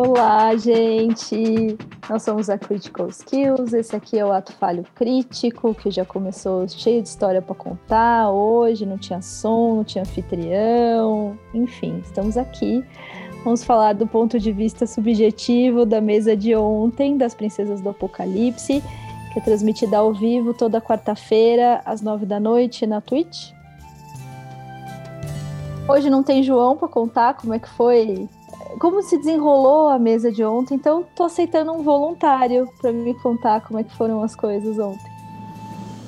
Olá, gente! Nós somos a Critical Skills. Esse aqui é o Ato Falho Crítico, que já começou cheio de história para contar. Hoje não tinha som, não tinha anfitrião. Enfim, estamos aqui. Vamos falar do ponto de vista subjetivo da mesa de ontem, das Princesas do Apocalipse, que é transmitida ao vivo toda quarta-feira, às nove da noite, na Twitch. Hoje não tem João para contar como é que foi como se desenrolou a mesa de ontem, então tô aceitando um voluntário para me contar como é que foram as coisas ontem.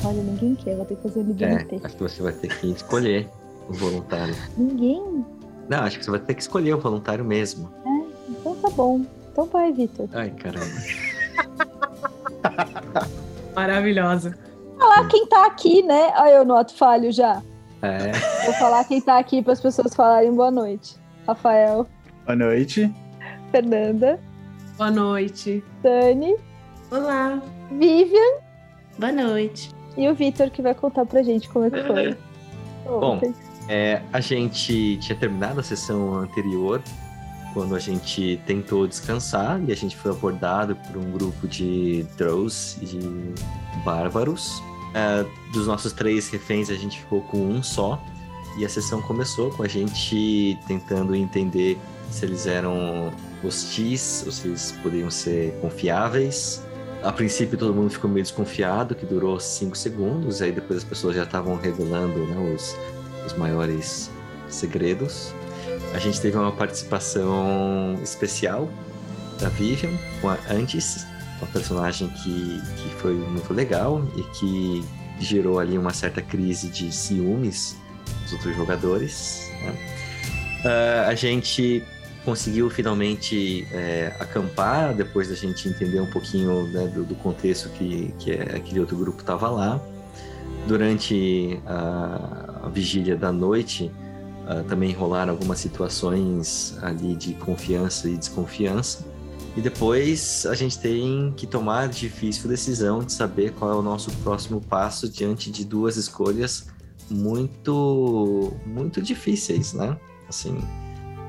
Olha, ninguém quer, vou ter que fazer o MDMT. É, acho que você vai ter que escolher o voluntário. Ninguém? Não, acho que você vai ter que escolher o voluntário mesmo. É, então tá bom. Então vai, Vitor. Ai, caramba. Maravilhosa. Falar quem tá aqui, né? Olha, eu noto falho já. É. Vou falar quem tá aqui para as pessoas falarem boa noite. Rafael. Boa noite. Fernanda. Boa noite. Dani. Olá. Vivian. Boa noite. E o Vitor que vai contar pra gente como é que foi. Bom, é, a gente tinha terminado a sessão anterior quando a gente tentou descansar e a gente foi abordado por um grupo de Drows e de bárbaros. É, dos nossos três reféns, a gente ficou com um só. E a sessão começou com a gente tentando entender se eles eram hostis ou se eles poderiam ser confiáveis. A princípio todo mundo ficou meio desconfiado, que durou cinco segundos, aí depois as pessoas já estavam revelando né, os, os maiores segredos. A gente teve uma participação especial da Vivian, com a Antes, uma personagem que, que foi muito legal e que gerou ali uma certa crise de ciúmes dos outros jogadores. Né? Uh, a gente conseguiu finalmente é, acampar depois da gente entender um pouquinho né, do, do, contexto que, que é, aquele outro grupo estava lá. Durante a, a, vigília da noite, uh, também rolaram algumas situações ali de confiança e desconfiança. E depois a gente tem que tomar a difícil decisão de saber qual é o nosso próximo passo diante de duas escolhas muito, muito difíceis, né? Assim,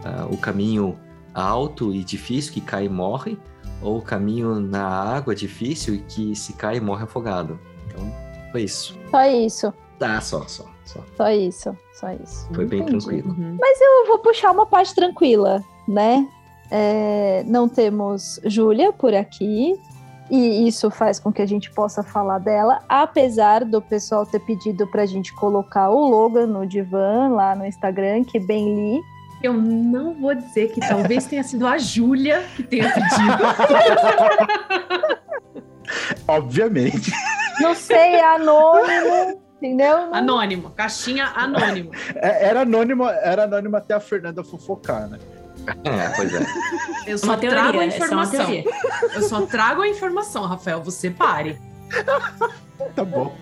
uh, o caminho alto e difícil que cai e morre, ou o caminho na água difícil e que se cai e morre afogado. Então, foi isso. Só isso. Tá, só, só, só. Só isso, só isso. Foi bem Entendi. tranquilo. Uhum. Mas eu vou puxar uma parte tranquila, né? É, não temos Júlia por aqui, e isso faz com que a gente possa falar dela, apesar do pessoal ter pedido para a gente colocar o logo no divã lá no Instagram, que bem li. Eu não vou dizer que talvez tenha sido a Júlia que tenha pedido. Obviamente. Não sei, é anônimo. Entendeu? Anônimo, caixinha anônimo. É, era anônimo, era anônimo até a Fernanda fofocar, né? É, pois é. Eu só teoria, trago a informação. Eu só trago a informação, Rafael. Você pare. tá bom.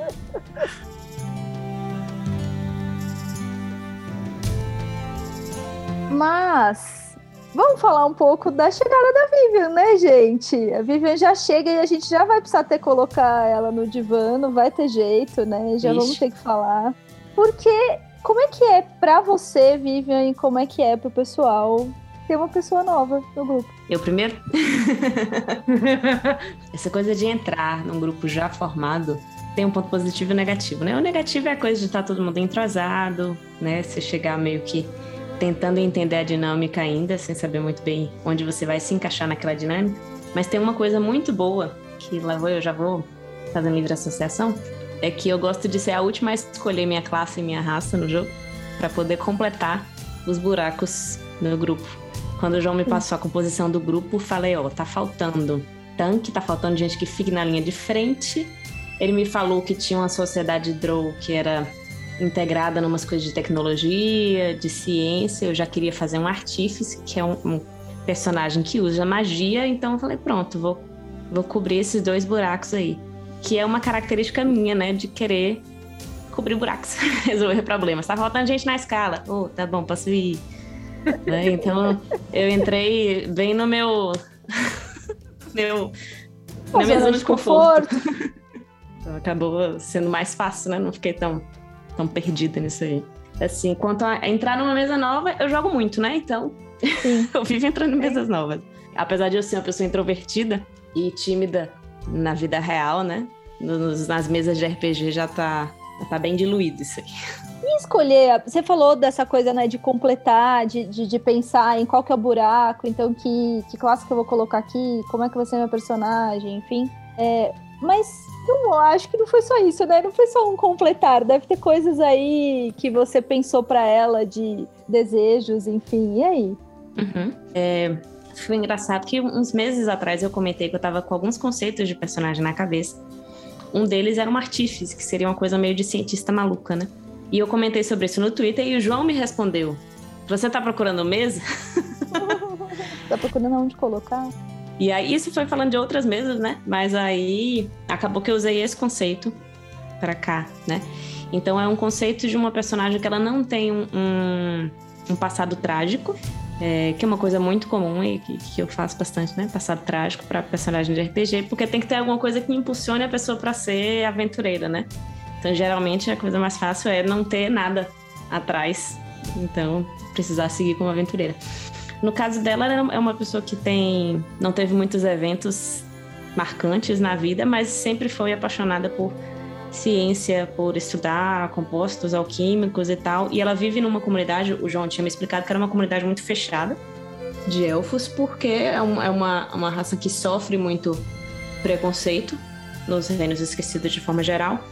Mas vamos falar um pouco da chegada da Vivian, né, gente? A Vivian já chega e a gente já vai precisar ter colocar ela no divã, não vai ter jeito, né? Já Ixi. vamos ter que falar. Porque como é que é para você, Vivian, e como é que é pro pessoal ter uma pessoa nova no grupo? Eu primeiro? Essa coisa de entrar num grupo já formado tem um ponto positivo e negativo, né? O negativo é a coisa de estar todo mundo entrosado, né? Você chegar meio que tentando entender a dinâmica ainda, sem saber muito bem onde você vai se encaixar naquela dinâmica. Mas tem uma coisa muito boa, que lá vou eu já vou fazendo livre associação, é que eu gosto de ser a última a escolher minha classe e minha raça no jogo, para poder completar os buracos no grupo. Quando o João me passou a composição do grupo, falei, ó, oh, tá faltando tanque, tá faltando gente que fique na linha de frente. Ele me falou que tinha uma sociedade Drow que era integrada numas coisas de tecnologia, de ciência. Eu já queria fazer um artífice, que é um, um personagem que usa magia. Então eu falei, pronto, vou, vou cobrir esses dois buracos aí. Que é uma característica minha, né? De querer cobrir buracos, resolver problemas. Tá faltando gente na escala. Oh, tá bom, posso ir. né? Então eu entrei bem no meu. meu. Na minha zona de conforto. conforto. então acabou sendo mais fácil, né? Não fiquei tão tão perdida nisso aí. Assim, quanto a entrar numa mesa nova, eu jogo muito, né? Então, eu vivo entrando em mesas novas. apesar de eu ser uma pessoa introvertida e tímida na vida real, né? Nos, nas mesas de RPG já tá, já tá bem diluído isso aí. E escolher, você falou dessa coisa, né, de completar, de, de, de, pensar em qual que é o buraco, então que, que classe que eu vou colocar aqui, como é que vai ser meu personagem, enfim. É, mas não acho que não foi só isso, né? Não foi só um completar. Deve ter coisas aí que você pensou para ela de desejos, enfim. E aí? Uhum. É, foi engraçado que uns meses atrás eu comentei que eu tava com alguns conceitos de personagem na cabeça. Um deles era um artífice, que seria uma coisa meio de cientista maluca, né? E eu comentei sobre isso no Twitter e o João me respondeu: Você tá procurando mesa? tá procurando onde colocar? E aí, isso foi falando de outras mesas, né? Mas aí acabou que eu usei esse conceito para cá, né? Então é um conceito de uma personagem que ela não tem um, um, um passado trágico, é, que é uma coisa muito comum e que, que eu faço bastante, né? Passado trágico para personagem de RPG, porque tem que ter alguma coisa que impulsione a pessoa para ser aventureira, né? Então, geralmente, a coisa mais fácil é não ter nada atrás. Então, precisar seguir como aventureira. No caso dela, ela é uma pessoa que tem não teve muitos eventos marcantes na vida, mas sempre foi apaixonada por ciência, por estudar compostos alquímicos e tal. E ela vive numa comunidade, o João tinha me explicado que era uma comunidade muito fechada de elfos, porque é, é uma, uma raça que sofre muito preconceito nos reinos esquecidos de forma geral.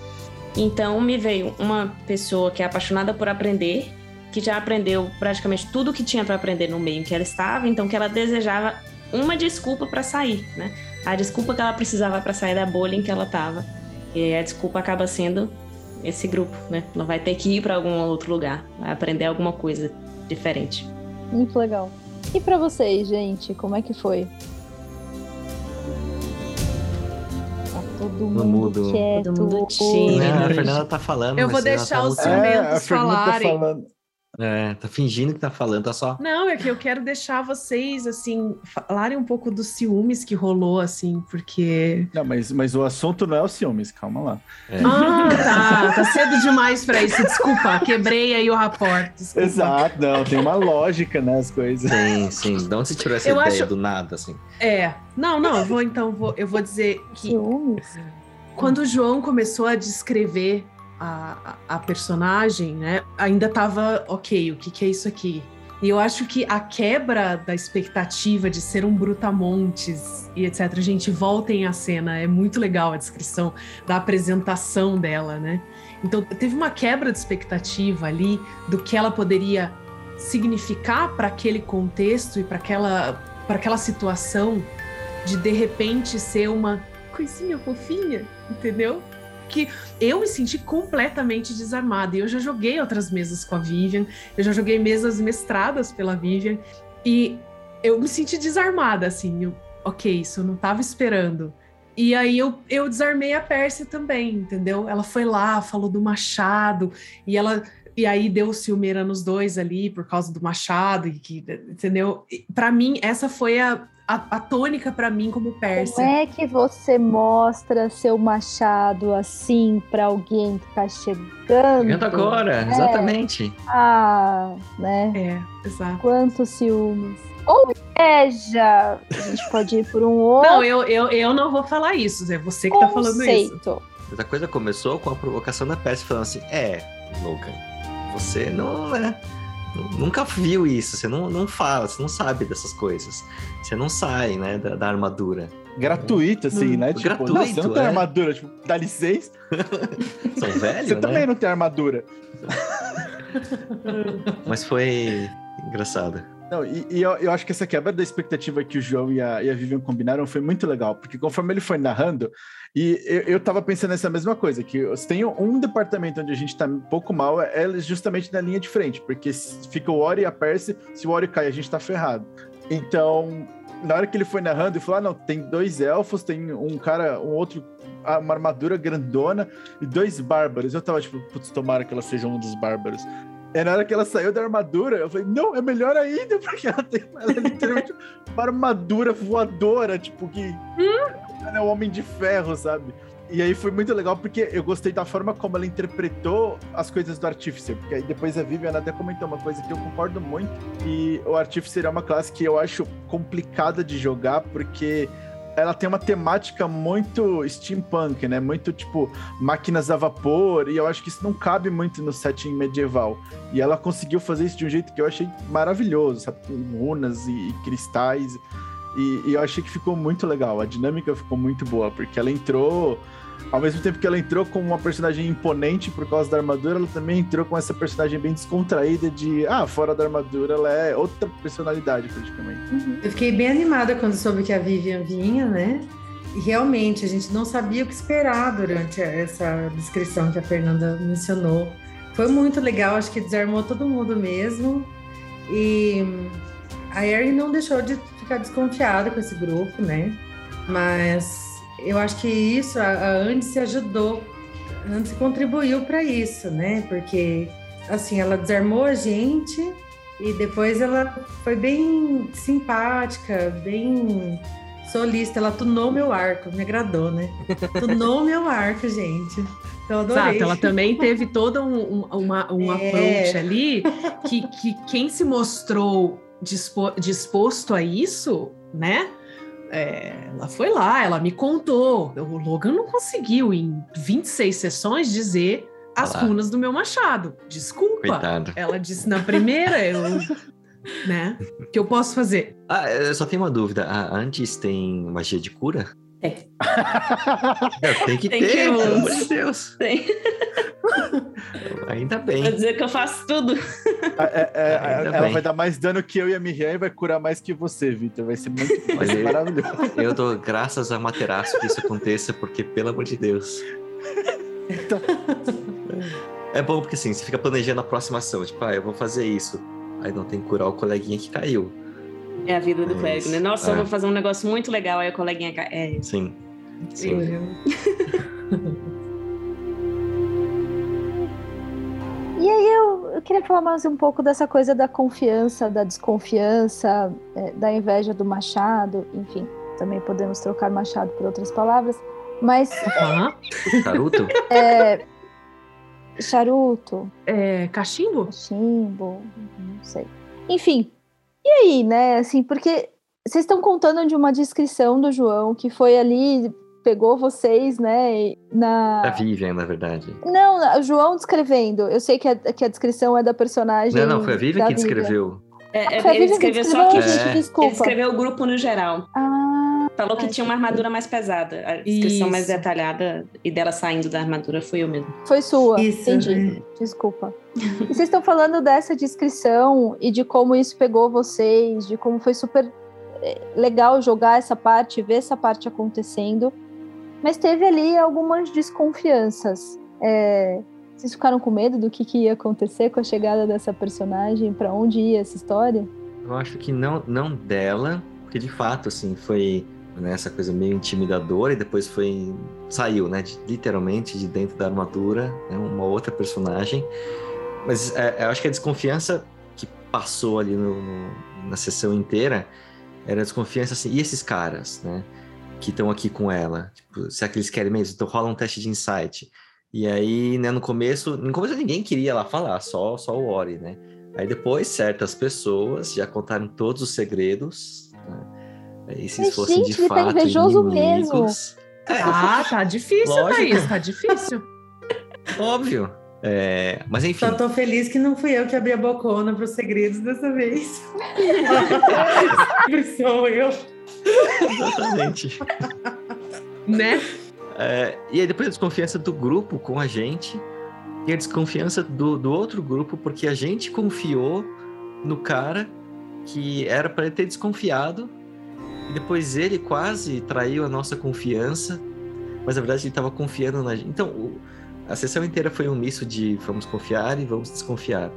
Então me veio uma pessoa que é apaixonada por aprender que já aprendeu praticamente tudo que tinha para aprender no meio em que ela estava, então que ela desejava uma desculpa para sair, né? A desculpa que ela precisava para sair da bolha em que ela estava. E a desculpa acaba sendo esse grupo, né? Ela vai ter que ir para algum outro lugar, vai aprender alguma coisa diferente. Muito legal. E para vocês, gente, como é que foi? Tá todo mundo, mundo quieto. Todo mundo tímido. a Fernanda tá falando. Eu vou deixar tá os ciumentos é, falarem. Tá é, tá fingindo que tá falando, tá só. Não, é que eu quero deixar vocês, assim, falarem um pouco dos ciúmes que rolou, assim, porque. Não, mas, mas o assunto não é o ciúmes, calma lá. É. Ah, tá. Tá cedo demais pra isso. Desculpa, quebrei aí o rapport. Desculpa. Exato, não, tem uma lógica nas né, coisas. Sim, sim. De onde você tirou essa eu ideia acho... do nada, assim? É. Não, não, vou então, vou, eu vou dizer que. Ciúmes? Quando o João começou a descrever a, a personagem, né, ainda tava ok, o que, que é isso aqui? E eu acho que a quebra da expectativa de ser um brutamontes e etc. Gente, voltem à cena, é muito legal a descrição da apresentação dela, né? Então, teve uma quebra de expectativa ali do que ela poderia significar para aquele contexto e para aquela, para aquela situação de de repente ser uma coisinha fofinha, entendeu? Que eu me senti completamente desarmada. E eu já joguei outras mesas com a Vivian, eu já joguei mesas mestradas pela Vivian, e eu me senti desarmada, assim. Eu, ok, isso eu não estava esperando. E aí eu, eu desarmei a Pérsia também, entendeu? Ela foi lá, falou do machado, e ela. E aí deu ciumeira nos dois ali por causa do machado, e que, entendeu? Para mim, essa foi a, a, a tônica para mim como persa. Como é que você mostra seu machado assim para alguém que tá chegando? Chegando agora, é. exatamente. Ah, né? É, exato. Quantos ciúmes. Ou inveja! A gente pode ir por um outro. Não, eu, eu, eu não vou falar isso, é você que Conceito. tá falando isso. Mas a coisa começou com a provocação da Percy falando assim: é, Logan, você não é nunca viu isso, você não, não fala, você não sabe dessas coisas. Você não sai, né, da, da armadura. Gratuito, assim, hum, né? Tipo, gratuito, não, você não tem é. armadura, tipo, dá licença. São velhos, Você né? também não tem armadura. Mas foi engraçado. Não, e, e eu, eu, acho que essa quebra da expectativa que o João e a, e a Vivian combinaram foi muito legal, porque conforme ele foi narrando, e eu, eu tava pensando nessa mesma coisa, que tem um departamento onde a gente tá um pouco mal, é justamente na linha de frente, porque fica o Ori e a Percy, se o Ori cai, a gente tá ferrado. Então, na hora que ele foi narrando, ele falou: ah, não, tem dois elfos, tem um cara, um outro, uma armadura grandona e dois bárbaros. Eu tava tipo, putz, tomara que ela seja um dos bárbaros. E na hora que ela saiu da armadura, eu falei, não, é melhor ainda, porque ela tem ela é literalmente uma armadura voadora, tipo, que é o Homem de Ferro, sabe? E aí foi muito legal porque eu gostei da forma como ela interpretou as coisas do Artificer. Porque aí depois a Vivian até comentou uma coisa que eu concordo muito. Que o Artificer é uma classe que eu acho complicada de jogar, porque ela tem uma temática muito steampunk, né? Muito tipo máquinas a vapor, e eu acho que isso não cabe muito no setting medieval. E ela conseguiu fazer isso de um jeito que eu achei maravilhoso, sabe? Com runas e, e cristais. E, eu achei que ficou muito legal. A dinâmica ficou muito boa, porque ela entrou. Ao mesmo tempo que ela entrou com uma personagem imponente por causa da armadura, ela também entrou com essa personagem bem descontraída de ah, fora da armadura, ela é outra personalidade, praticamente. Uhum. Eu fiquei bem animada quando soube que a Vivian vinha, né? E realmente a gente não sabia o que esperar durante essa descrição que a Fernanda mencionou. Foi muito legal, acho que desarmou todo mundo mesmo. E a Erin não deixou de ficar desconfiada com esse grupo, né? Mas eu acho que isso, a, a Andy ajudou, a Andy contribuiu para isso, né? Porque, assim, ela desarmou a gente e depois ela foi bem simpática, bem solista. Ela tunou meu arco, me agradou, né? Tunou meu arco, gente. Então, Exato, ela também teve toda um, um, uma, um é. approach ali que, que quem se mostrou dispo, disposto a isso, né? É, ela foi lá, ela me contou. O Logan não conseguiu, em 26 sessões, dizer as Olá. runas do meu machado. Desculpa. Coitado. Ela disse na primeira, eu. né? O que eu posso fazer? Ah, eu só tenho uma dúvida. A Antes tem magia de cura? É. tem que tem ter, que pelo amor de Deus. Tem. Ainda bem. Vai dizer que eu faço tudo. É, é, ela bem. vai dar mais dano que eu e a Miriam e vai curar mais que você, Vitor. Vai ser muito vai ser maravilhoso. Eu dou graças a Materaço que isso aconteça, porque, pelo amor de Deus. Então... É bom porque assim, você fica planejando a próxima ação. Tipo, ah, eu vou fazer isso. Aí não tem que curar o coleguinha que caiu. É a vida do é clérigo, né? Nossa, é. eu vou fazer um negócio muito legal, aí o coleguinha cai. É. Sim. Sim. E queria falar mais um pouco dessa coisa da confiança, da desconfiança, é, da inveja do machado, enfim. Também podemos trocar machado por outras palavras. Mas. Uhum. Charuto? É. Charuto. É, cachimbo? Cachimbo, não sei. Enfim. E aí, né? Assim, porque vocês estão contando de uma descrição do João que foi ali pegou vocês, né, na... A Vivian, na verdade. Não, o João descrevendo. Eu sei que a, que a descrição é da personagem... Não, não, foi a Vivian que descreveu. É, é, ele escreveu só que... É. Desculpa. Ele escreveu o grupo no geral. Ah... Falou que tinha uma armadura mais pesada. A descrição Isso. mais detalhada e dela saindo da armadura foi eu mesmo. Foi sua, Isso. entendi. Desculpa. e vocês estão falando dessa descrição e de como isso pegou vocês, de como foi super eh, legal jogar essa parte, ver essa parte acontecendo. Mas teve ali algumas desconfianças. É, vocês ficaram com medo do que, que, ia acontecer com a chegada dessa personagem? Para onde ia essa história? Eu acho que não, não dela, porque de fato, assim, foi né, essa coisa meio intimidadora e depois foi saiu, né, de, literalmente de dentro da armadura, né, uma outra personagem. Mas é, eu acho que a desconfiança que passou ali no, no, na sessão inteira era a desconfiança assim, e esses caras, né? Que estão aqui com ela. Tipo, será que eles querem mesmo? Então rola um teste de insight. E aí, né, no começo, no começo ninguém queria lá falar, só, só o Ori, né? Aí depois, certas pessoas já contaram todos os segredos. Né? Aí, se fossem de ele fato tá invejoso inimigos... mesmo. É, ah, tá difícil, Lógico. Thaís, tá difícil. Óbvio. É, mas enfim. Só tô feliz que não fui eu que abri a bocona para os segredos dessa vez. sou eu. Exatamente. né? É, e aí depois a desconfiança do grupo com a gente e a desconfiança do, do outro grupo porque a gente confiou no cara que era para ele ter desconfiado e depois ele quase traiu a nossa confiança, mas na verdade ele estava confiando na gente. Então, o, a sessão inteira foi um misto de vamos confiar e vamos desconfiar.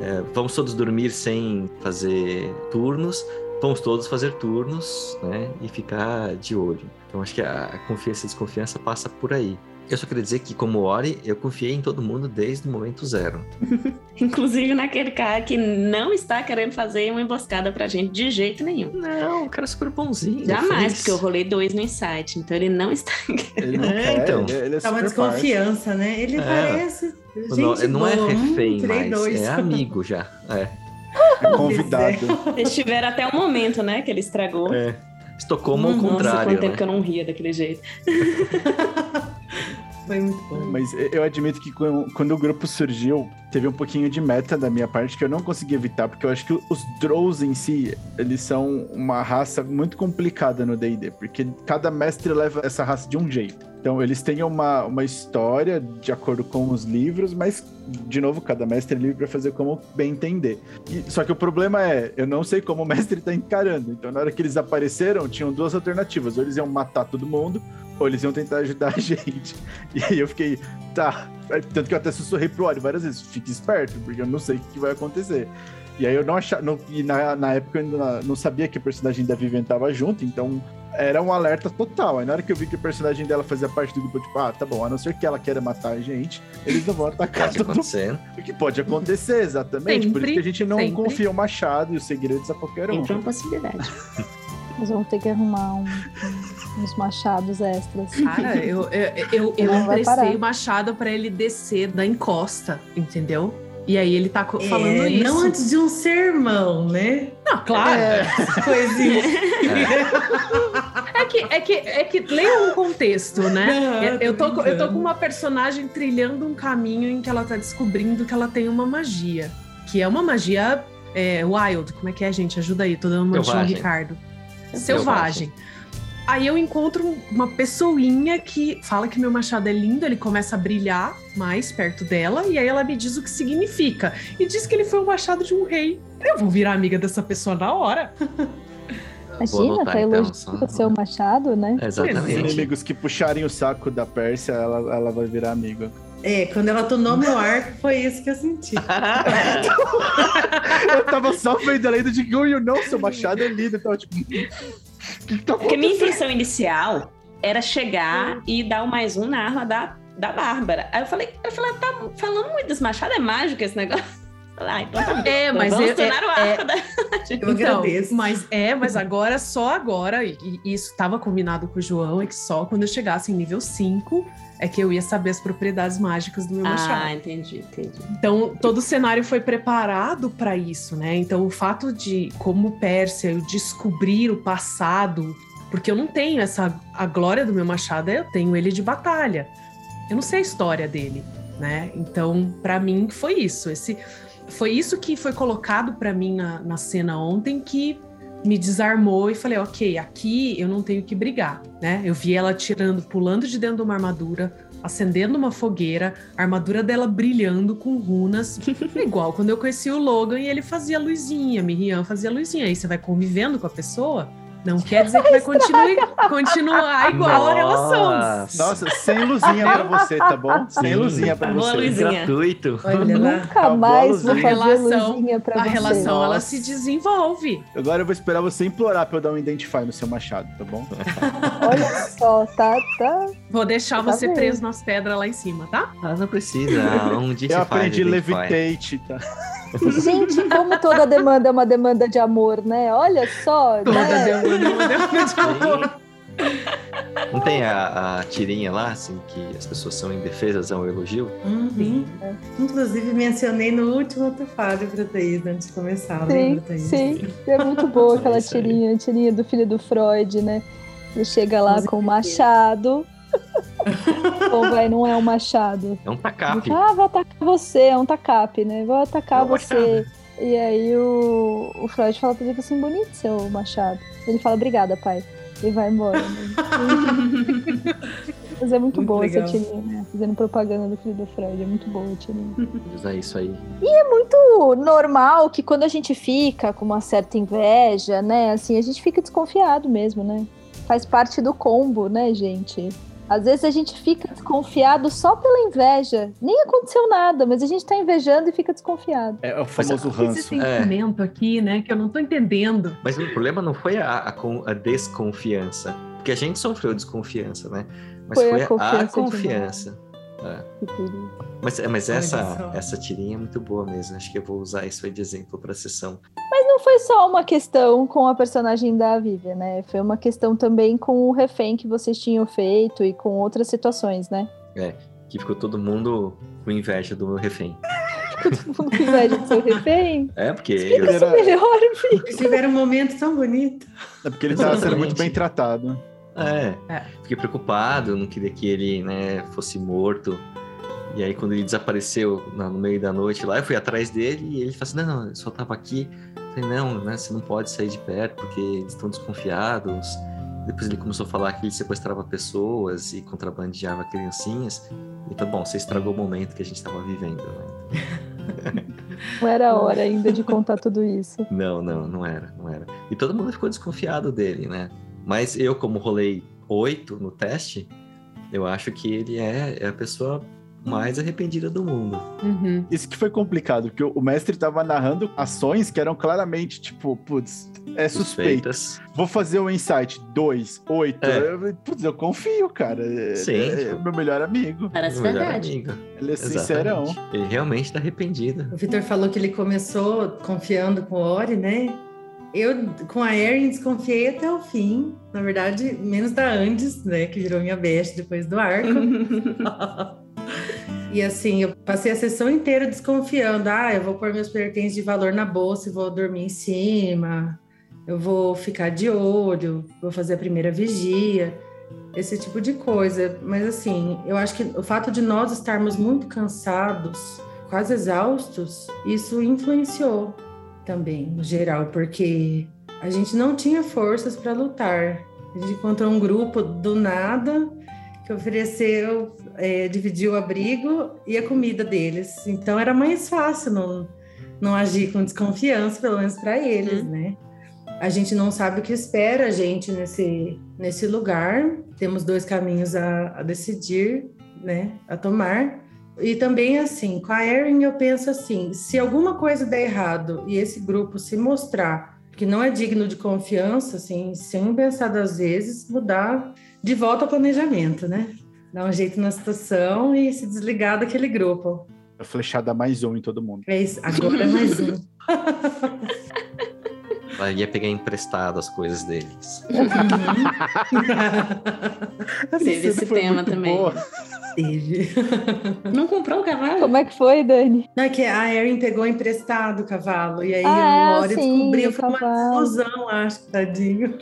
É, vamos todos dormir sem fazer turnos, vamos todos fazer turnos, né? E ficar de olho. Então acho que a confiança e desconfiança passa por aí. Eu só queria dizer que, como Ori, eu confiei em todo mundo desde o momento zero. Inclusive naquele cara que não está querendo fazer uma emboscada pra gente de jeito nenhum. Não, o cara é super bonzinho. Jamais, porque eu rolei dois no insight, então ele não está Ele não é, quer, então. Ele, ele é tá uma desconfiança, parte. né? Ele é. parece. Gente não, não é refém hum, mais, é amigo já. É. é convidado. Eles tiveram até um momento, né, que ele estragou. É. Estocolmo ao contrário. Nossa, quanto né? tempo que eu não ria daquele jeito. Foi muito bom. Mas eu admito que quando o grupo surgiu, teve um pouquinho de meta da minha parte que eu não consegui evitar, porque eu acho que os Drows em si, eles são uma raça muito complicada no D&D, porque cada mestre leva essa raça de um jeito. Então, eles têm uma, uma história de acordo com os livros, mas, de novo, cada mestre é livre para fazer como bem entender. E, só que o problema é, eu não sei como o mestre está encarando. Então, na hora que eles apareceram, tinham duas alternativas. Ou eles iam matar todo mundo, ou eles iam tentar ajudar a gente. E aí eu fiquei, tá. Tanto que eu até sussurrei pro Ori várias vezes, fique esperto, porque eu não sei o que vai acontecer. E aí eu não achava. Não, e na, na época eu ainda não sabia que a personagem da Vivian tava junto, então era um alerta total. Aí na hora que eu vi que o personagem dela fazia parte do grupo, tipo, ah, tá bom, a não ser que ela queira matar a gente, eles não vão atacar pode acontecer. O que pode acontecer, exatamente. Sempre, Por isso que a gente não sempre. confia o machado e os segredos a qualquer um. Sempre uma possibilidade. Nós vamos ter que arrumar um, um, uns machados extras. Cara, eu, eu, eu, eu emprestei o machado para ele descer da encosta, entendeu? E aí ele tá falando é, isso. Não antes de um sermão, né? Não, claro. É, coisinha. É. é. que, é, que, é que leia um contexto, né? Não, eu, tô, eu tô com uma personagem trilhando um caminho em que ela tá descobrindo que ela tem uma magia. Que é uma magia é, wild. Como é que é, gente? Ajuda aí, tô dando uma de Ricardo. Selvagem. Aí eu encontro uma pessoinha que fala que meu machado é lindo, ele começa a brilhar mais perto dela, e aí ela me diz o que significa. E diz que ele foi o machado de um rei. Eu vou virar amiga dessa pessoa na hora. Imagina, tá elogiando então, o seu machado, né? Exatamente. Os inimigos que puxarem o saco da Pérsia, ela, ela vai virar amiga. É, quando ela tornou meu arco, foi isso que eu senti. eu tava só vendo a lenda de Gun, não, seu machado é lindo. Então, tipo, que tá Porque minha intenção inicial era chegar e dar o mais um na arma da, da Bárbara. Aí eu falei, eu falei, tá falando muito desse machado, é mágico esse negócio. Ah, então tá é, mas vamos é, é, o arco é. Eu então, agradeço. Mas é, mas agora, só agora, e, e isso estava combinado com o João, é que só quando eu chegasse em nível 5 é que eu ia saber as propriedades mágicas do meu machado. Ah, entendi, entendi. Então, todo o cenário foi preparado para isso, né? Então, o fato de, como Pérsia, eu descobrir o passado, porque eu não tenho essa. A glória do meu machado, eu tenho ele de batalha. Eu não sei a história dele, né? Então, para mim, foi isso. Esse, foi isso que foi colocado para mim na, na cena ontem que me desarmou e falei, ok, aqui eu não tenho que brigar, né? Eu vi ela tirando, pulando de dentro de uma armadura, acendendo uma fogueira, a armadura dela brilhando com runas, igual quando eu conheci o Logan e ele fazia luzinha, Miriam fazia luzinha. Aí você vai convivendo com a pessoa, não quer dizer que vai continuar, continuar igual a relação. Nossa, sem luzinha pra você, tá bom? Sem luzinha pra você. Luzinha. Gratuito. Olha Nunca mais vou fazer relação, luzinha pra a você. A relação, Nossa. ela se desenvolve. Agora eu vou esperar você implorar pra eu dar um Identify no seu machado, tá bom? Olha só, tá, tá... Vou deixar tá você bem. preso nas pedras lá em cima, tá? Ah, não precisa. Um Identify. Eu aprendi Levitate, tá? Gente, como toda demanda é uma demanda de amor, né? Olha só. Toda né? demanda é uma demanda de amor. Não tem a, a, tirinha lá, assim, que as pessoas são indefesas ao elogio? Uhum. Inclusive, mencionei no último Tufário pra Thaís, antes de começar, sim, lembra, Thaís? Sim, é muito boa aquela tirinha, a tirinha do filho do Freud, né? Ele chega lá com o machado, ou vai, não é um machado. É um tacape. Ah, vou atacar você, é um tacape, né? Vou atacar é você. E aí o, o Freud fala pra ele assim, bonito seu machado. Ele fala, obrigada, pai. E vai embora. Né? Mas é muito, muito boa legal. essa tirinha, né? Fazendo propaganda do filho do Freud. É muito boa a tirinha. Usar isso aí. E é muito normal que quando a gente fica com uma certa inveja, né? Assim, a gente fica desconfiado mesmo, né? Faz parte do combo, né, gente? Às vezes a gente fica desconfiado só pela inveja. Nem aconteceu nada, mas a gente tá invejando e fica desconfiado. É, o famoso ranço. Esse sentimento é. aqui, né, que eu não tô entendendo. Mas o problema não foi a, a, a desconfiança. porque a gente sofreu desconfiança, né? Mas foi, foi a confiança. A confiança. É. Mas, mas essa, essa tirinha é muito boa mesmo. Acho que eu vou usar isso aí de exemplo para a sessão. Foi só uma questão com a personagem da Vivian, né? Foi uma questão também com o refém que vocês tinham feito e com outras situações, né? É, que ficou todo mundo com inveja do meu refém. ficou todo mundo com inveja do seu refém? É, porque... Explica eu... isso melhor, filho. Eles tiveram um momento tão bonito. É porque ele estava sendo muito bem tratado. É, é, fiquei preocupado, não queria que ele né, fosse morto. E aí, quando ele desapareceu no meio da noite lá, eu fui atrás dele e ele falou assim: Não, não, eu só tava aqui. Eu falei: Não, né, você não pode sair de perto porque eles estão desconfiados. Depois ele começou a falar que ele sequestrava pessoas e contrabandeava criancinhas. Então, bom, você estragou o momento que a gente estava vivendo, né? Não era a hora ainda de contar tudo isso. Não, não, não era, não era. E todo mundo ficou desconfiado dele, né? Mas eu, como rolei oito no teste, eu acho que ele é, é a pessoa mais arrependida do mundo. Uhum. Isso que foi complicado, porque o mestre estava narrando ações que eram claramente, tipo, putz, é suspeito. Vou fazer o um insight 2, 8. É. Putz, eu confio, cara. É, Sim. É, é meu melhor amigo. Parece meu verdade. Amigo. Ele é Exatamente. sincerão. Ele realmente tá arrependido. O Vitor falou que ele começou confiando com o Ori, né? Eu, com a Erin, desconfiei até o fim. Na verdade, menos da Andes, né? Que virou minha best depois do arco. e assim, eu passei a sessão inteira desconfiando. Ah, eu vou pôr meus pertences de valor na bolsa e vou dormir em cima. Eu vou ficar de olho, vou fazer a primeira vigia. Esse tipo de coisa. Mas assim, eu acho que o fato de nós estarmos muito cansados, quase exaustos, isso influenciou também, no geral, porque a gente não tinha forças para lutar. A gente encontrou um grupo do nada que ofereceu, é, dividiu o abrigo e a comida deles. Então era mais fácil não, não agir com desconfiança, pelo menos para eles, uhum. né? A gente não sabe o que espera a gente nesse, nesse lugar. Temos dois caminhos a, a decidir, né? A tomar. E também, assim, com a Erin, eu penso assim: se alguma coisa der errado e esse grupo se mostrar que não é digno de confiança, assim, sem pensar das vezes, mudar de volta ao planejamento, né? Dar um jeito na situação e se desligar daquele grupo. A flechada mais um em todo mundo. É isso, agora é mais um. Ela ia pegar emprestado as coisas deles. Uhum. Teve esse tema também. Boa. Teve. Não comprou o cavalo? Como é que foi, Dani? Não, é que a Erin pegou emprestado o cavalo. E aí ah, o Lori descobriu, foi uma explosão, acho, tadinho.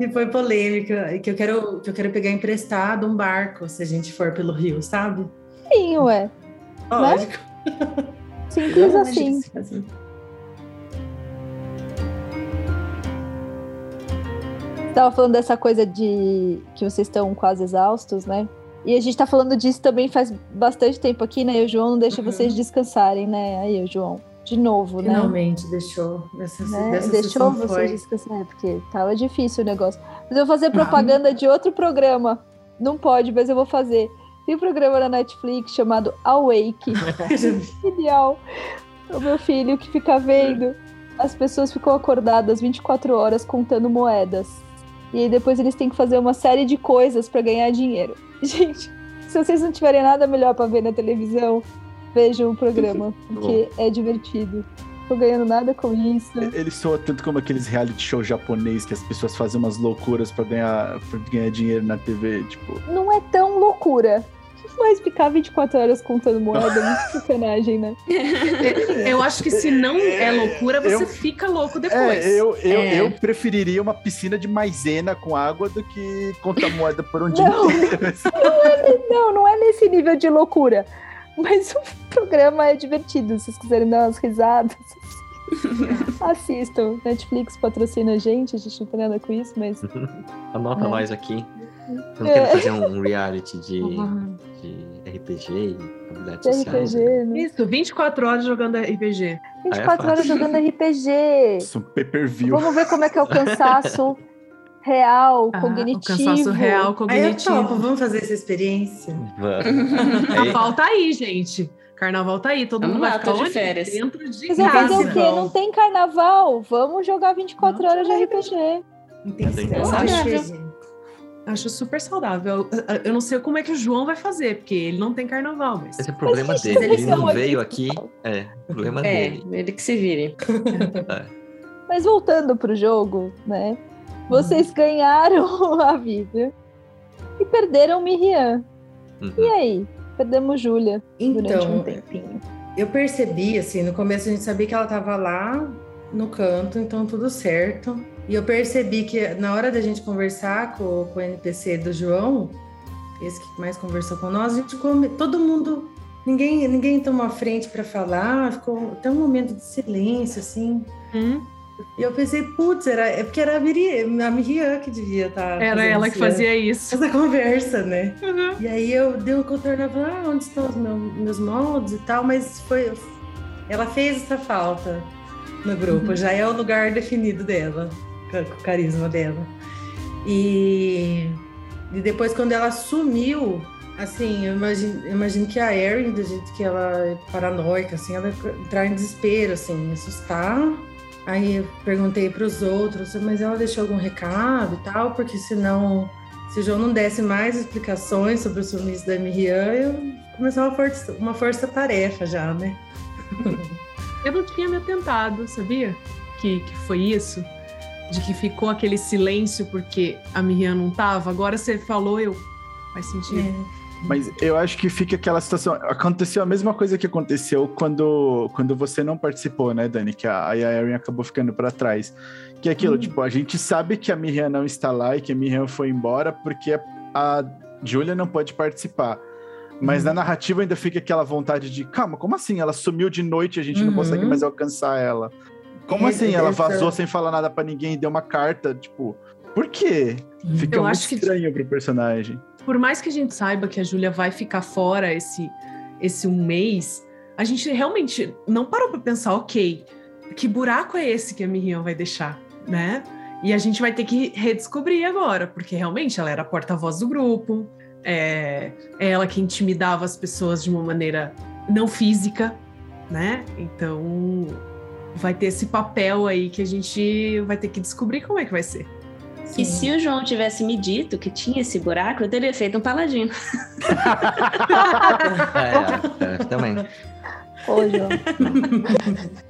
E foi polêmica. Que eu, quero, que eu quero pegar emprestado um barco, se a gente for pelo rio, sabe? Sim, ué. Lógico. Né? Simples assim. assim. estava falando dessa coisa de que vocês estão quase exaustos, né? E a gente está falando disso também faz bastante tempo aqui, né? E o João não deixa uhum. vocês descansarem, né? Aí, o João, de novo, Finalmente, né? Finalmente deixou. Dessa, né? dessa deixou vocês foi. descansarem, porque tava difícil o negócio. Mas eu vou fazer propaganda de outro programa. Não pode, mas eu vou fazer. Tem um programa na Netflix chamado Awake. Genial. O meu filho que fica vendo. As pessoas ficam acordadas 24 horas contando moedas. E aí depois eles têm que fazer uma série de coisas para ganhar dinheiro. Gente, se vocês não tiverem nada melhor para ver na televisão, vejam o programa, porque é divertido. Tô ganhando nada com isso. Ele soa tanto como aqueles reality show japonês que as pessoas fazem umas loucuras para ganhar, pra ganhar dinheiro na TV, tipo. Não é tão loucura mais ficar 24 horas contando moeda, é muito sacanagem, né? eu acho que se não é loucura, você eu, fica louco depois. É, eu, eu, é. eu preferiria uma piscina de maisena com água do que contar moeda por um dia não, inteiro. Não, é, não, não é nesse nível de loucura. Mas o programa é divertido, se vocês quiserem dar umas risadas. Assistam. Netflix patrocina a gente, a gente não tem nada com isso, mas. Anota é. nós aqui. Eu não quero fazer um reality de, de RPG e habilidades de sociais. RPG, né? Isso, 24 horas jogando RPG. 24 é horas jogando RPG. Isso, pay per view. Vamos ver como é que é o cansaço real, ah, cognitivo. O cansaço real, cognitivo. Aí eu topo, vamos fazer essa experiência. Vamos. Falta aí, gente. Carnaval tá aí, todo Vamos mundo lá, vai ficar de férias. dentro de Mas casa. fazer o quê? Não tem carnaval? Vamos jogar 24 não horas de RPG. Intensidade. Acho super saudável. Eu não sei como é que o João vai fazer, porque ele não tem carnaval, mas. Esse é o problema mas, dele. Ele não veio aqui. É, problema é, dele. Ele que se vire. É. Mas voltando pro jogo, né? Vocês uhum. ganharam a Vivian e perderam Miriam. Uhum. E aí? Perdemos Júlia então, durante um tempinho. Eu percebi, assim, no começo a gente sabia que ela estava lá no canto, então tudo certo. E eu percebi que na hora da gente conversar com, com o NPC do João, esse que mais conversou com nós, a gente come, todo mundo, ninguém ninguém tomou a frente para falar, ficou até um momento de silêncio assim. Hum. E eu pensei, putz, era, é porque era a Miriam, a Miriam que devia estar. Tá era ela que fazia isso. Essa conversa, né? Uhum. E aí eu dei um contorno, ah, onde estão os meus, meus moldes e tal, mas foi. Ela fez essa falta no grupo, uhum. já é o lugar definido dela, com o carisma dela. E, e depois, quando ela sumiu, assim, eu imagino, eu imagino que a Erin, do jeito que ela é paranoica, assim, ela entrar em desespero, assim, me assustar Aí eu perguntei para os outros, mas ela deixou algum recado e tal, porque senão, se o João não desse mais explicações sobre o sumiço da Miriam, eu começava uma força, uma força-tarefa já, né? eu não tinha me atentado, sabia? Que, que foi isso? De que ficou aquele silêncio porque a Miriam não tava. Agora você falou, eu. Faz sentido. É. Mas eu acho que fica aquela situação. Aconteceu a mesma coisa que aconteceu quando, quando você não participou, né, Dani? Que a, a Erin acabou ficando para trás. Que é aquilo, hum. tipo, a gente sabe que a Miriam não está lá e que a Miriam foi embora porque a Julia não pode participar. Mas uhum. na narrativa ainda fica aquela vontade de, calma, como assim? Ela sumiu de noite e a gente uhum. não consegue mais alcançar ela. Como assim? Ela vazou sem falar nada para ninguém e deu uma carta, tipo, por quê? Fica Eu muito estranho que... pro personagem por mais que a gente saiba que a Júlia vai ficar fora esse, esse um mês, a gente realmente não parou para pensar, ok, que buraco é esse que a Miriam vai deixar, né? E a gente vai ter que redescobrir agora, porque realmente ela era a porta-voz do grupo, é, é ela que intimidava as pessoas de uma maneira não física, né? Então vai ter esse papel aí que a gente vai ter que descobrir como é que vai ser. Sim. E se o João tivesse me dito que tinha esse buraco, eu teria feito um paladino. é, é, também. Ô, João.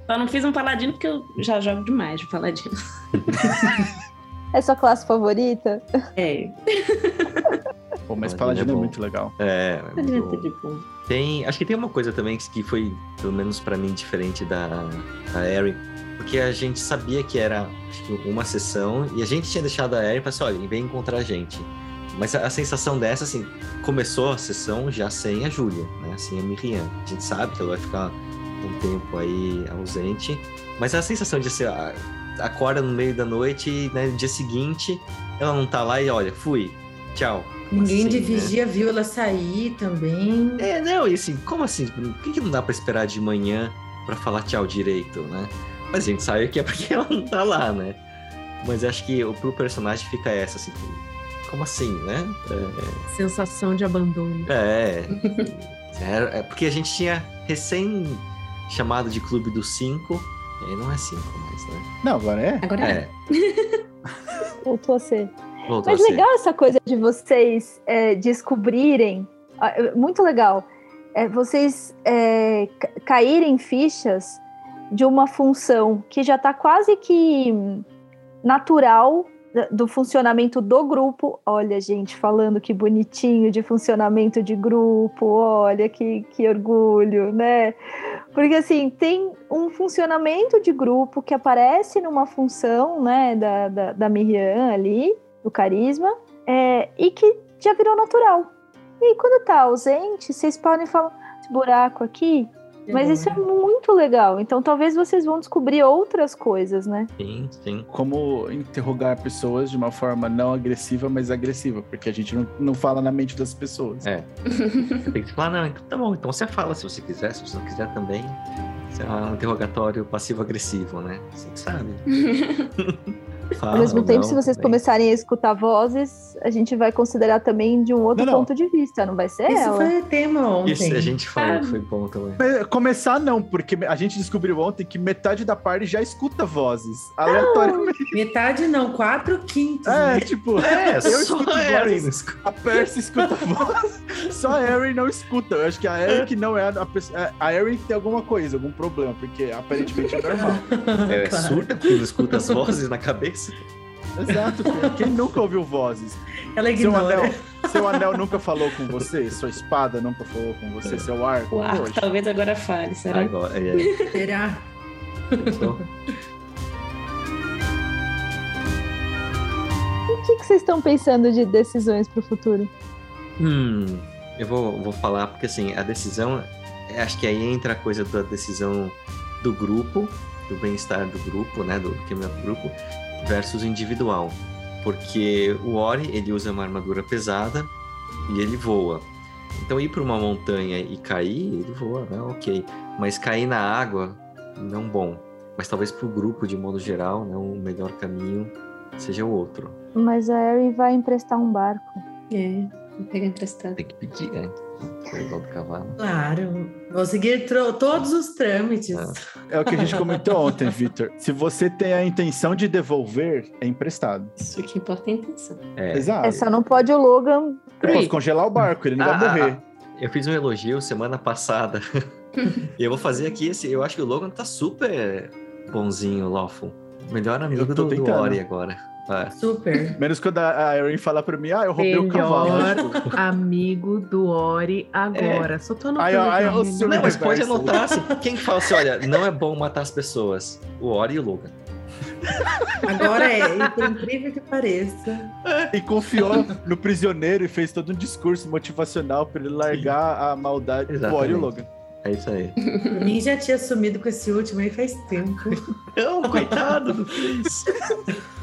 Só não fiz um paladino porque eu já jogo demais de paladino. É sua classe favorita? É. Pô, mas Paladino, é, é, muito legal. É, é muito Tem, acho que tem uma coisa também que foi, pelo menos para mim, diferente da, da Erin porque a gente sabia que era uma sessão e a gente tinha deixado a Erin para assim, olha, vem encontrar a gente. Mas a, a, sensação dessa, assim, começou a sessão já sem a Júlia, né? Sem a Miriam. A gente sabe que ela vai ficar um tempo aí ausente, mas a sensação de ser assim, acorda no meio da noite e né, no dia seguinte ela não tá lá e olha, fui, tchau. Ninguém assim, de né? vigia né? viu ela sair também. É, não, e assim, como assim? Por que, que não dá para esperar de manhã para falar tchau direito, né? Mas a gente sabe que é porque ela não tá lá, né? Mas acho que pro personagem fica essa, assim, como assim, né? É... Sensação de abandono. É. é. é. porque a gente tinha recém chamado de Clube dos Cinco, e aí não é cinco mais, né? Não, agora é? Agora é. é. Voltou a ser. Voltou Mas a legal ser. essa coisa de vocês é, descobrirem, ah, muito legal, é, vocês é, caírem fichas de uma função que já está quase que natural do funcionamento do grupo. Olha, gente, falando que bonitinho de funcionamento de grupo, olha que, que orgulho, né? Porque assim, tem um funcionamento de grupo que aparece numa função, né, da, da, da Miriam ali, do carisma, é, e que já virou natural. E quando tá ausente, vocês podem falar, esse buraco aqui, mas isso é muito legal. Então talvez vocês vão descobrir outras coisas, né? Sim, sim. Como interrogar pessoas de uma forma não agressiva, mas agressiva, porque a gente não, não fala na mente das pessoas. É. Tem que falar, não, então tá bom, então você fala se você quiser, se você não quiser também. Isso é um interrogatório passivo-agressivo, né? Você que sabe. Ao mesmo tempo, não, se vocês também. começarem a escutar vozes, a gente vai considerar também de um outro não, não. ponto de vista, não vai ser Isso ela. Isso foi tema ontem. Isso a gente falou que foi bom também. Começar não, porque a gente descobriu ontem que metade da parte já escuta vozes, aleatoriamente. Metade não, quatro quintos. É, né? tipo, é, eu escuto vozes, a Percy escuta vozes, só a Erin não escuta. Eu acho que a Erin que não é a pessoa, é, a Erin tem alguma coisa, algum problema, porque aparentemente é normal. É, claro. surda porque não escuta as vozes na cabeça. Exato, quem nunca ouviu vozes? Ela ignora. Seu anel, seu anel nunca falou com você? Sua espada nunca falou com você? Seu arco? O arco talvez agora fale, será? Agora, é, é. Será? o que, que vocês estão pensando de decisões para o futuro? Hum, eu vou, vou falar porque assim, a decisão, acho que aí entra a coisa da decisão do grupo, do bem-estar do grupo, né, do do grupo, versus individual. Porque o Ori, ele usa uma armadura pesada e ele voa. Então ir para uma montanha e cair, ele voa, né? Ok. Mas cair na água, não bom. Mas talvez para o grupo, de modo geral, né, o melhor caminho seja o outro. Mas a Erin vai emprestar um barco. É, vou pegar emprestado. Tem que pedir, né? Cavalo. Claro, vou seguir todos os trâmites. É. é o que a gente comentou ontem, Victor. Se você tem a intenção de devolver, é emprestado. Isso que importa é a intenção. É. Exato. É, só não pode o Logan. Eu posso congelar o barco, ele não ah, vai morrer. Eu fiz um elogio semana passada. e eu vou fazer aqui esse. Eu acho que o Logan tá super bonzinho, Lawful. Melhor amigo do, do Ori agora. É. Super. Menos quando a Erin fala pra mim, ah, eu roubei Melhor o cavalo. amigo do Ori agora. É. Só tô anotando. Ai, ai, não, mas pode anotar assim. Quem fala assim, olha, não é bom matar as pessoas? O Ori e o Logan. Agora é, por incrível que pareça. E confiou no prisioneiro e fez todo um discurso motivacional para ele largar Sim. a maldade Exatamente. do Ori e o Logan. É isso aí. Mim já tinha sumido com esse último aí faz tempo. Não, coitado do Feliz.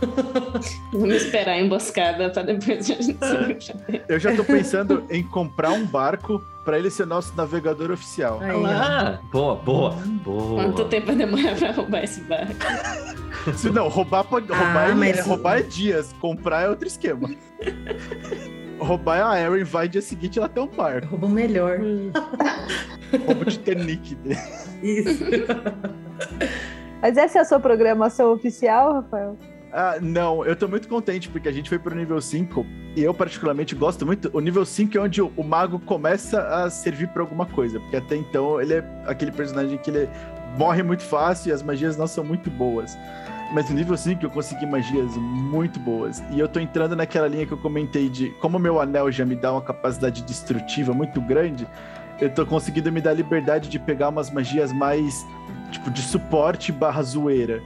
Vamos esperar a emboscada para depois a gente é. Eu já tô pensando em comprar um barco para ele ser nosso navegador oficial. Aí, ah, boa, boa, boa. Quanto tempo vai demorar para roubar esse barco? Se não, roubar pode. Roubar, ah, é, mas... roubar é dias, comprar é outro esquema. Roubar a Erin vai dia seguinte ela tem um barco. Rouba melhor. Rouba o Titanic dele. Isso. Mas essa é a sua programação oficial, Rafael? Ah, não, eu tô muito contente porque a gente foi pro nível 5 e eu particularmente gosto muito. O nível 5 é onde o, o mago começa a servir para alguma coisa, porque até então ele é aquele personagem que ele morre muito fácil e as magias não são muito boas. Mas no nível 5 eu consegui magias muito boas. E eu tô entrando naquela linha que eu comentei de como meu anel já me dá uma capacidade destrutiva muito grande, eu tô conseguindo me dar liberdade de pegar umas magias mais, tipo, de suporte barra zoeira.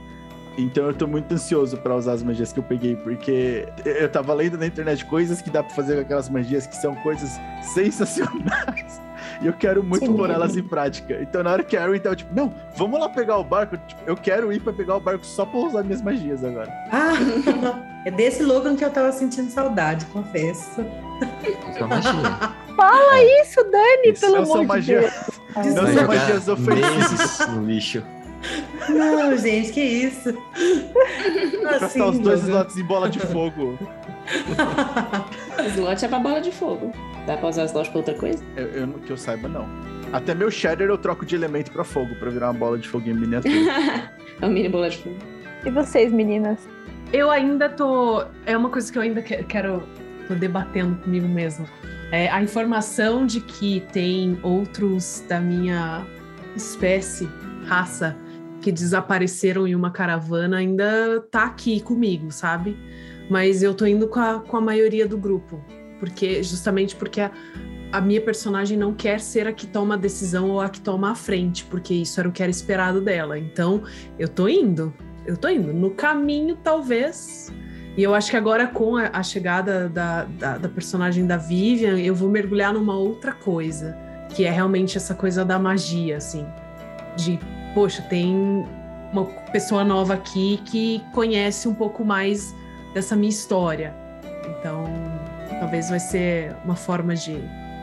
Então eu tô muito ansioso para usar as magias que eu peguei, porque eu tava lendo na internet coisas que dá para fazer com aquelas magias que são coisas sensacionais. E eu quero muito Sim. pôr elas em prática. Então, na hora que a Erin tava tipo, não, vamos lá pegar o barco. Tipo, eu quero ir pra pegar o barco só pra usar minhas magias agora. Ah, é desse Logan que eu tava sentindo saudade, confesso. Fala é. isso, Dani, isso. pelo amor magia... de Deus. Não são magias ofensivas. no lixo. Não, gente, que isso? Assim, os dois slots em bola de fogo. slot é pra bola de fogo. Dá pra usar slot pra outra coisa? Eu, eu, que eu saiba, não. Até meu shader eu troco de elemento pra fogo, pra virar uma bola de fogo em miniatura. é uma mini bola de fogo. E vocês, meninas? Eu ainda tô. É uma coisa que eu ainda quero. tô debatendo comigo mesmo. É a informação de que tem outros da minha espécie, raça, que desapareceram em uma caravana ainda tá aqui comigo, sabe? Mas eu tô indo com a, com a maioria do grupo porque justamente porque a, a minha personagem não quer ser a que toma a decisão ou a que toma a frente, porque isso era o que era esperado dela. Então, eu tô indo, eu tô indo. No caminho, talvez. E eu acho que agora, com a, a chegada da, da, da, personagem da Vivian, eu vou mergulhar numa outra coisa, que é realmente essa coisa da magia, assim. De, poxa, tem uma pessoa nova aqui que conhece um pouco mais dessa minha história. Então, Talvez vai ser uma forma de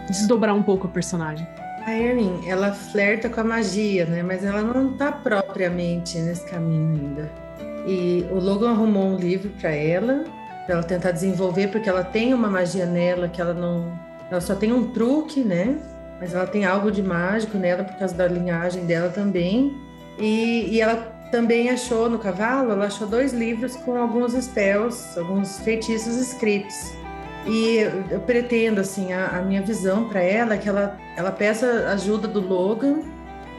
desdobrar um pouco a personagem. A Erin, ela flerta com a magia, né? Mas ela não tá propriamente nesse caminho ainda. E o Logan arrumou um livro para ela, para ela tentar desenvolver, porque ela tem uma magia nela que ela não. Ela só tem um truque, né? Mas ela tem algo de mágico nela por causa da linhagem dela também. E, e ela também achou no cavalo, ela achou dois livros com alguns spells, alguns feitiços escritos. E eu pretendo, assim, a, a minha visão para ela é que ela, ela peça ajuda do Logan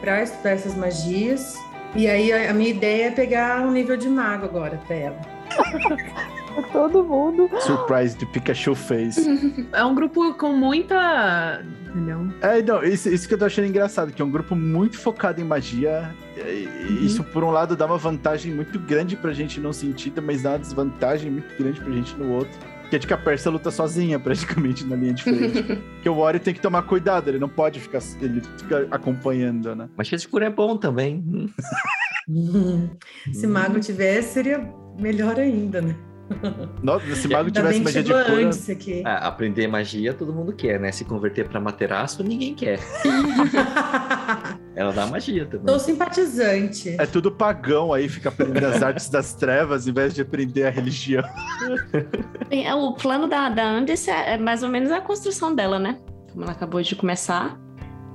para estudar essas magias. E aí a, a, minha ideia é pegar um nível de mago agora para ela. Todo mundo. Surprise de Pikachu fez. É um grupo com muita. Entendeu? É, não, isso, isso que eu tô achando engraçado, que é um grupo muito focado em magia. Uhum. Isso, por um lado, dá uma vantagem muito grande pra gente num sentido, mas dá uma desvantagem muito grande pra gente no outro. Que é de que a Persa luta sozinha, praticamente, na linha de frente. Porque o Ori tem que tomar cuidado, ele não pode ficar, ele fica acompanhando, né? Mas esse é bom também. Se mago tivesse, seria melhor ainda, né? Nossa, se mago tivesse magia de cura... Aqui. Ah, aprender magia todo mundo quer, né? Se converter para materaço, ninguém quer. Ela dá magia também. Sou simpatizante. É tudo pagão aí, fica aprendendo as artes das trevas em vez de aprender a religião. Bem, é, o plano da, da Andes é, é mais ou menos a construção dela, né? Como ela acabou de começar.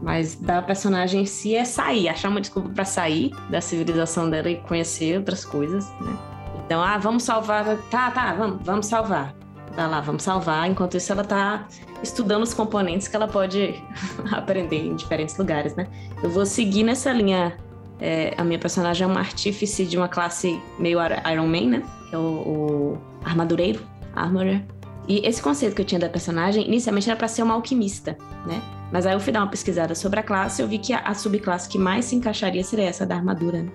Mas da personagem em si é sair, achar uma desculpa para sair da civilização dela e conhecer outras coisas, né? Então, ah, vamos salvar. Tá, tá, vamos, vamos salvar. Tá lá, vamos salvar. Enquanto isso, ela tá estudando os componentes que ela pode aprender em diferentes lugares, né? Eu vou seguir nessa linha. É, a minha personagem é uma artífice de uma classe meio Iron Man, né? Que é o, o armadureiro, armorer. E esse conceito que eu tinha da personagem, inicialmente era para ser uma alquimista, né? Mas aí eu fui dar uma pesquisada sobre a classe e eu vi que a, a subclasse que mais se encaixaria seria essa da armadura, né?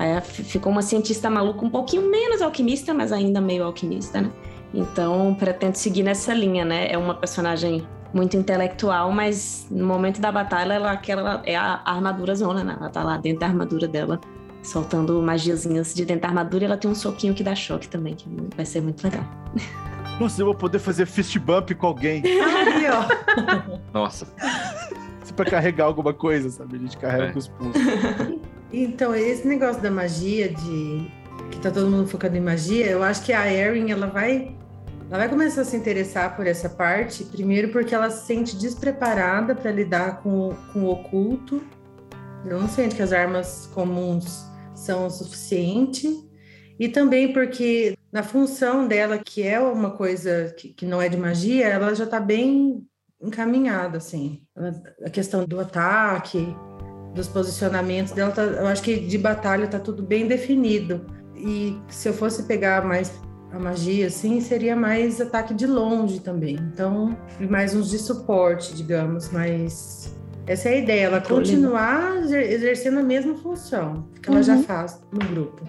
Aí ficou uma cientista maluca, um pouquinho menos alquimista, mas ainda meio alquimista, né? Então, pretendo seguir nessa linha, né? É uma personagem muito intelectual, mas no momento da batalha, ela, aquela é a armadura zona, né? Ela tá lá dentro da armadura dela, soltando magiazinhas de dentro da armadura e ela tem um soquinho que dá choque também, que vai ser muito legal. Nossa, eu vou poder fazer fist bump com alguém. Aí, ó. Nossa. Se pra carregar alguma coisa, sabe? A gente carrega é. com os pulsos. Então, esse negócio da magia, de que tá todo mundo focando em magia, eu acho que a Erin, ela vai ela vai começar a se interessar por essa parte, primeiro porque ela se sente despreparada para lidar com, com o oculto. Ela não sente que as armas comuns são o suficiente. E também porque na função dela, que é uma coisa que, que não é de magia, ela já está bem encaminhada, assim. A questão do ataque, dos posicionamentos dela, tá, eu acho que de batalha tá tudo bem definido. E se eu fosse pegar mais a magia, assim, seria mais ataque de longe também. Então, mais uns de suporte, digamos, mas essa é a ideia, ela continuar exercendo a mesma função que uhum. ela já uhum. faz no grupo.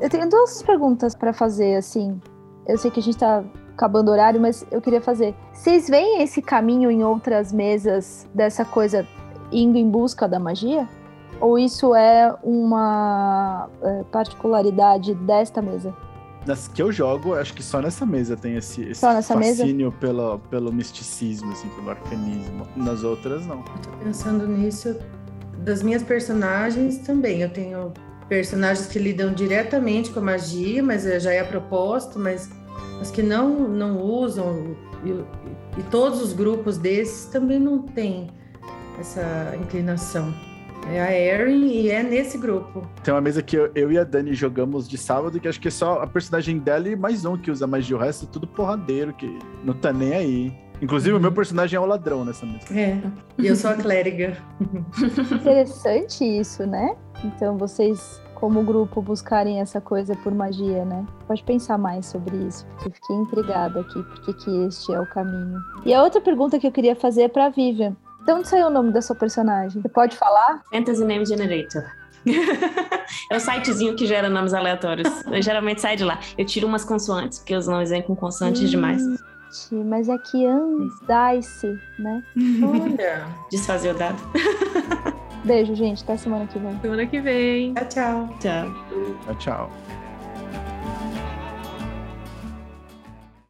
Eu tenho duas perguntas para fazer, assim. Eu sei que a gente está acabando o horário, mas eu queria fazer. Vocês veem esse caminho em outras mesas dessa coisa indo em busca da magia? Ou isso é uma é, particularidade desta mesa? Das que eu jogo, acho que só nessa mesa tem esse, esse fascínio mesa? Pelo, pelo misticismo, assim, pelo arcanismo. Nas outras, não. Eu tô pensando nisso das minhas personagens também. Eu tenho personagens que lidam diretamente com a magia, mas já é a proposta, mas as que não, não usam, e, e todos os grupos desses também não têm essa inclinação. É a Erin e é nesse grupo. Tem uma mesa que eu, eu, e a Dani jogamos de sábado, que acho que é só a personagem dela e mais um que usa magia. O resto é tudo porradeiro, que não tá nem aí. Inclusive, uhum. o meu personagem é o ladrão nessa mesa. É, e eu sou a clériga. Interessante isso, né? Então, vocês como grupo buscarem essa coisa por magia, né? Pode pensar mais sobre isso, porque eu fiquei intrigada aqui, porque que este é o caminho. E a outra pergunta que eu queria fazer é para Vivian. De onde saiu o nome da sua personagem? Você pode falar? Fantasy Name Generator. é o sitezinho que gera nomes aleatórios. geralmente sai de lá. Eu tiro umas consoantes, porque os nomes vêm com consoantes hum, demais. Mas é que Andice, né? Olha. Desfazer o dado. Beijo, gente. Até semana que vem. Semana que vem. Tchau, tchau. Tchau. Tchau, tchau.